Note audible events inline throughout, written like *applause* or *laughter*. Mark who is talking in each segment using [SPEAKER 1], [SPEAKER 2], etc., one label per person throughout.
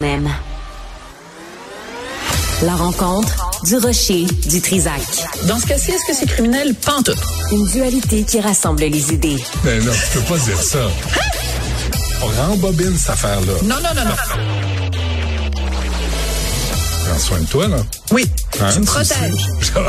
[SPEAKER 1] Même. La rencontre du rocher du Trisac.
[SPEAKER 2] Dans ce cas-ci, est-ce que c'est criminel? Pantoute.
[SPEAKER 1] Une dualité qui rassemble les idées.
[SPEAKER 3] Ben non, tu peux pas dire ça. On rembobine cette affaire-là.
[SPEAKER 2] Non, non, non, non.
[SPEAKER 3] Prends soin de toi, là.
[SPEAKER 2] Oui,
[SPEAKER 3] Hein,
[SPEAKER 2] tu me protèges.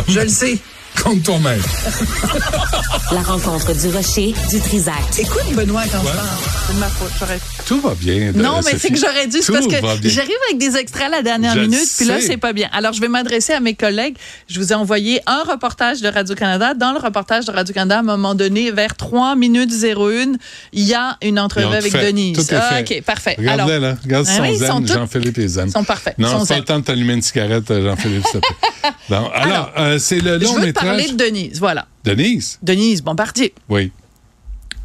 [SPEAKER 2] Je le sais.
[SPEAKER 3] Compte toi-même. *laughs*
[SPEAKER 1] La rencontre du rocher du Trisac.
[SPEAKER 2] Écoute, Benoît, quand je parle. C'est de ma faute. J'aurais-
[SPEAKER 3] Tout va bien.
[SPEAKER 2] Non,
[SPEAKER 3] euh,
[SPEAKER 2] mais c'est que j'aurais dû. C'est
[SPEAKER 3] Tout
[SPEAKER 2] parce que j'arrive avec des extraits à la dernière
[SPEAKER 3] Je
[SPEAKER 2] minute, puis là, c'est pas bien. Alors, je vais m'adresser à mes collègues. Je vous ai envoyé un reportage de Radio-Canada. Dans le reportage de Radio-Canada, à un moment donné, vers 3 minutes 01, il y a une entrevue avec
[SPEAKER 3] fait.
[SPEAKER 2] Denise.
[SPEAKER 3] Tout est
[SPEAKER 2] Ah,
[SPEAKER 3] fait.
[SPEAKER 2] OK, parfait.
[SPEAKER 3] Regarde-les,
[SPEAKER 2] Alors,
[SPEAKER 3] là. Regarde
[SPEAKER 2] Ah
[SPEAKER 3] son
[SPEAKER 2] oui, ils sont
[SPEAKER 3] zen. Jean-Philippe et zen.
[SPEAKER 2] ils sont parfaits.
[SPEAKER 3] Non,
[SPEAKER 2] Ils sont
[SPEAKER 3] c'est pas le temps de t'allumer une cigarette, euh, Jean-Philippe, s'il te plaît. Non, *laughs* alors,
[SPEAKER 2] Alors,
[SPEAKER 3] euh, c'est le
[SPEAKER 2] je
[SPEAKER 3] long métrage.
[SPEAKER 2] Parler de Denise. Voilà.
[SPEAKER 3] Denise?
[SPEAKER 2] Denise Bombardier.
[SPEAKER 3] Oui.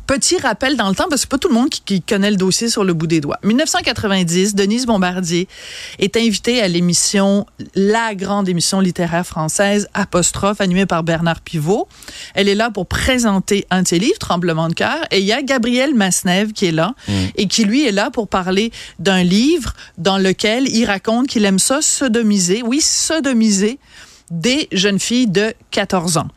[SPEAKER 2] Petit rappel dans le temps, parce que c'est pas tout le monde qui, qui connaît le dossier sur le bout des doigts. 1990, Denise Bombardier est invitée à l'émission, la grande émission littéraire française, Apostrophe, animée par Bernard Pivot. Elle est là pour présenter un de ses livres, Tremblement de cœur, et il y a Gabriel Masnev qui est là, et qui lui est là pour parler d'un livre dans lequel il raconte qu'il aime ça sodomiser, oui, sodomiser des jeunes filles de 14 ans.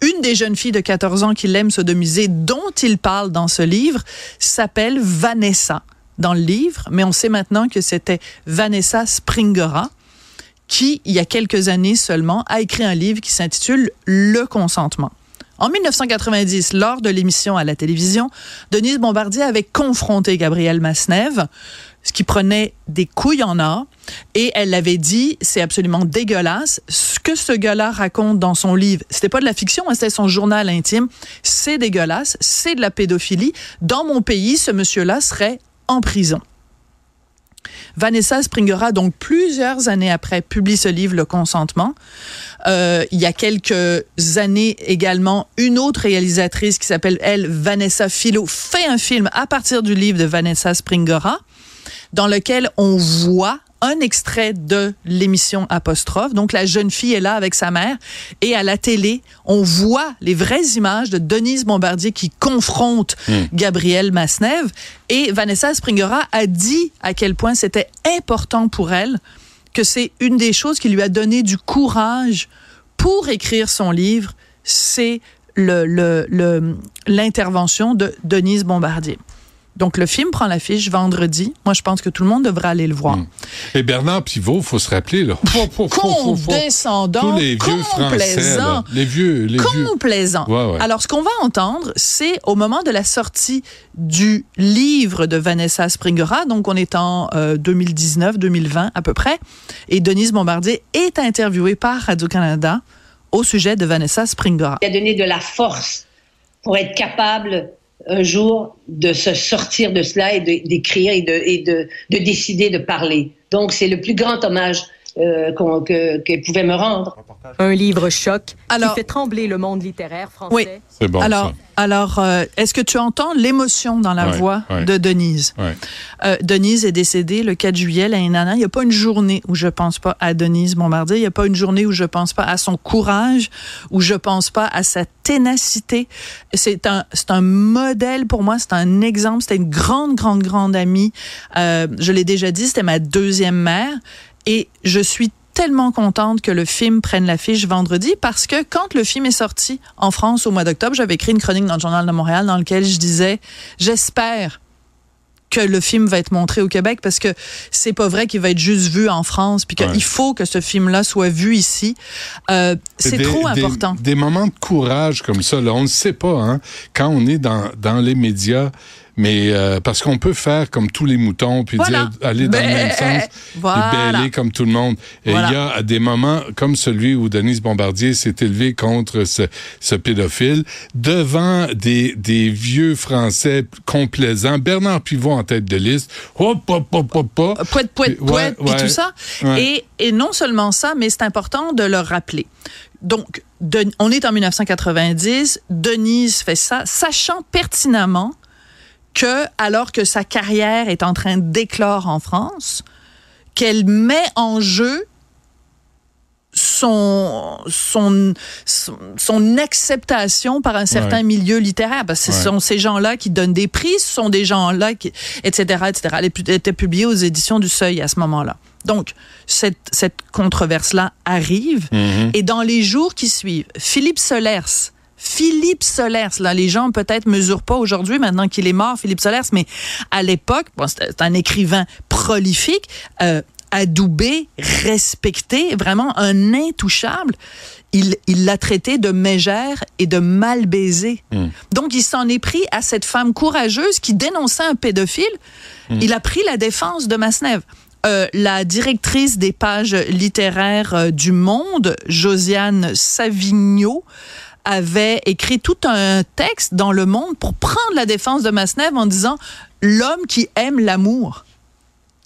[SPEAKER 2] Une des jeunes filles de 14 ans qu'il aime sodomiser, dont il parle dans ce livre, s'appelle Vanessa dans le livre, mais on sait maintenant que c'était Vanessa Springora qui, il y a quelques années seulement, a écrit un livre qui s'intitule Le consentement. En 1990, lors de l'émission à la télévision, Denise Bombardier avait confronté Gabriel Masnev, ce qui prenait des couilles en or, et elle l'avait dit, c'est absolument dégueulasse. Ce que ce gars-là raconte dans son livre, c'était pas de la fiction, hein, c'était son journal intime, c'est dégueulasse, c'est de la pédophilie. Dans mon pays, ce monsieur-là serait en prison. Vanessa Springera, donc plusieurs années après, publie ce livre, Le consentement. Euh, il y a quelques années également, une autre réalisatrice qui s'appelle, elle, Vanessa Philo, fait un film à partir du livre de Vanessa Springora, dans lequel on voit un extrait de l'émission Apostrophe. Donc, la jeune fille est là avec sa mère. Et à la télé, on voit les vraies images de Denise Bombardier qui confronte Gabriel Masnev. Et Vanessa Springora a dit à quel point c'était important pour elle que c'est une des choses qui lui a donné du courage pour écrire son livre, c'est le- le- le- l'intervention de Denise Bombardier. Donc, le film prend l'affiche vendredi. Moi, je pense que tout le monde devrait aller le voir.
[SPEAKER 3] Et Bernard Pivot, faut se rappeler, là.
[SPEAKER 2] Condescendant,
[SPEAKER 3] Tous les vieux français, là. Les vieux, les vieux.
[SPEAKER 2] Complaisant.
[SPEAKER 3] Ouais, ouais.
[SPEAKER 2] Alors, ce qu'on va entendre, c'est au moment de la sortie du livre de Vanessa Springora, donc on est en 2019-2020 à peu près, et Denise Bombardier est interviewée par Radio-Canada au sujet de Vanessa Springora.
[SPEAKER 4] qui a donné de la force pour être capable un jour de se sortir de cela et d'écrire et, de, et de, de décider de parler. Donc, c'est le plus grand hommage euh, qu'elle pouvait me rendre.
[SPEAKER 5] Un livre choc
[SPEAKER 2] Alors-
[SPEAKER 5] qui fait trembler le monde littéraire français.
[SPEAKER 2] Oui.
[SPEAKER 3] C'est bon,
[SPEAKER 2] alors,
[SPEAKER 3] ça.
[SPEAKER 2] alors euh, est-ce que tu entends l'émotion dans la
[SPEAKER 3] Ouais,
[SPEAKER 2] voix
[SPEAKER 3] ouais.
[SPEAKER 2] de Denise?
[SPEAKER 3] Ouais.
[SPEAKER 2] Euh, Denise est décédée le 4 juillet l'année dernière. Il n'y a pas une journée où je pense pas à Denise Bombardier. Il n'y a pas une journée où je pense pas à son courage, où je pense pas à sa ténacité. C'est un, c'est un modèle pour moi. C'est un exemple. C'était une grande, grande, grande amie. Euh, je l'ai déjà dit, c'était ma deuxième mère. Et je suis tellement contente que le film prenne l'affiche vendredi parce que quand le film est sorti en France au mois d'octobre, j'avais écrit une chronique dans le Journal de Montréal dans lequel je disais, j'espère que le film va être montré au Québec parce que c'est pas vrai qu'il va être juste vu en France puis qu'il
[SPEAKER 3] Ouais.
[SPEAKER 2] faut que ce film-là soit vu ici. Euh, c'est trop
[SPEAKER 3] des-
[SPEAKER 2] important.
[SPEAKER 3] Des, moments de courage comme ça, là, on ne sait pas, hein, quand on est dans, dans les médias, mais euh, parce qu'on peut faire comme tous les moutons, puis
[SPEAKER 2] Voilà.
[SPEAKER 3] dire aller dans le même
[SPEAKER 2] Ben,
[SPEAKER 3] sens,
[SPEAKER 2] voilà.
[SPEAKER 3] puis bêler comme tout le monde. Et il
[SPEAKER 2] Voilà.
[SPEAKER 3] y a des moments comme celui où Denise Bombardier s'est élevée contre ce, ce pédophile devant des, des vieux Français complaisants, Bernard Pivot en tête de liste, hop, hop, hop, hop, hop.
[SPEAKER 2] Poète, poète,
[SPEAKER 3] Ouais,
[SPEAKER 2] poète, puis
[SPEAKER 3] ouais,
[SPEAKER 2] tout ça.
[SPEAKER 3] ouais.
[SPEAKER 2] Et, et non seulement ça, mais c'est important de le rappeler. Donc, de- on est en 1990, Denise fait ça, sachant pertinemment que, alors que sa carrière est en train d'éclore en France, qu'elle met en jeu son, son, son, acceptation par un certain milieu littéraire. Parce que ce sont ces gens-là qui donnent des prix, ce sont des gens-là qui, etc., etc. Elle était publiée aux éditions du Seuil à ce moment-là. Donc, cette, cette controverse-là arrive. Mm-hmm. Et dans les jours qui suivent, Philippe Solers, Philippe Solers, là, les gens peut-être mesurent pas aujourd'hui, maintenant qu'il est mort, Philippe Solers, mais à l'époque, bon, c'est un écrivain prolifique, euh, adoubé, respecté, vraiment un intouchable. Il, l'a traité de mégère et de mal baisé. Mm. Donc, il s'en est pris à cette femme courageuse qui dénonçait un pédophile. Mm. Il a pris la défense de Masnev. Euh, la directrice des pages littéraires euh, du Monde, Josiane Savigno, avait écrit tout un texte dans Le Monde pour prendre la défense de Masnev en disant l'homme qui aime l'amour.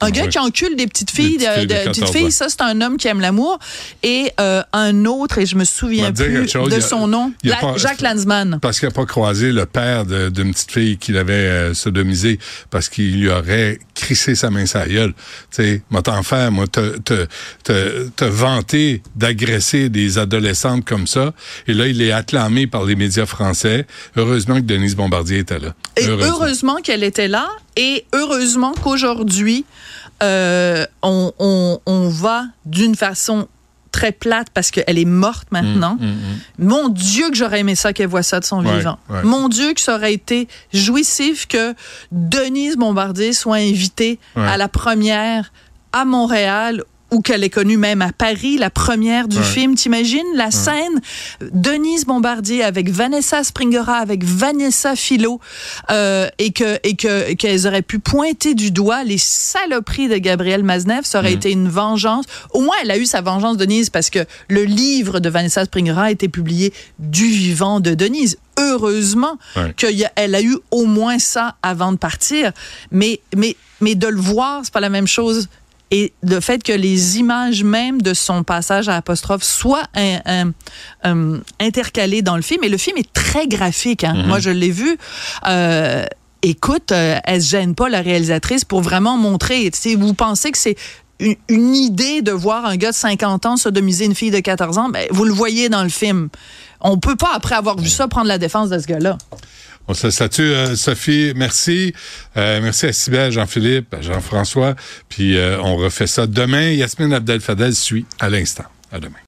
[SPEAKER 2] Un gars qui encule des petites filles, des petites filles, ça c'est un homme qui aime l'amour. Et euh, un autre, et je me souviens plus de son nom, Jacques Lanzmann.
[SPEAKER 3] Parce qu'il n'a pas croisé le père d'une petite fille qu'il avait euh, sodomisée parce qu'il lui aurait crissé sa main sa gueule. Tu sais, moi t'en faire, moi te, te, te, te vanter d'agresser des adolescentes comme ça. Et là, il est acclamé par les médias français. Heureusement que Denise Bombardier était là.
[SPEAKER 2] Et heureusement qu'elle était là. Et heureusement qu'aujourd'hui, euh, on, on, on, va d'une façon très plate parce qu'elle est morte maintenant. Mmh, mmh, mmh. Mon Dieu que j'aurais aimé ça qu'elle voit ça de son vivant. Mon Dieu que ça aurait été jouissif que Denise Bombardier soit invitée à la première à Montréal ou qu'elle est connue même à Paris, la première du film. T'imagines? La scène Denise Bombardier avec Vanessa Springora, avec Vanessa Philo, euh, et que et que qu'elles auraient pu pointer du doigt les saloperies de Gabriel Maznev. Ça aurait mm. été une vengeance. Au moins, elle a eu sa vengeance, Denise, parce que le livre de Vanessa Springora a été publié du vivant de Denise heureusement qu'elle a eu au moins ça avant de partir. Mais, mais, mais de le voir, c'est pas la même chose et le fait que les images même de son passage à apostrophe soient un, intercalées dans le film. Et le film est très graphique. Hein. Mm-hmm. Moi, je l'ai vu. Euh, écoute, euh, elle se gêne pas la réalisatrice pour vraiment montrer. Si vous pensez que c'est une, idée de voir un gars de 50 ans sodomiser une fille de 14 ans, ben, vous le voyez dans le film. On peut pas, après avoir vu ça, prendre la défense de ce gars-là.
[SPEAKER 3] On se statue, euh, Sophie. Merci. Euh, merci à Sybelle, Jean-Philippe, Jean-François. Puis euh, on refait ça demain. Yasmine Abdel-Fadel suit à l'instant. À demain.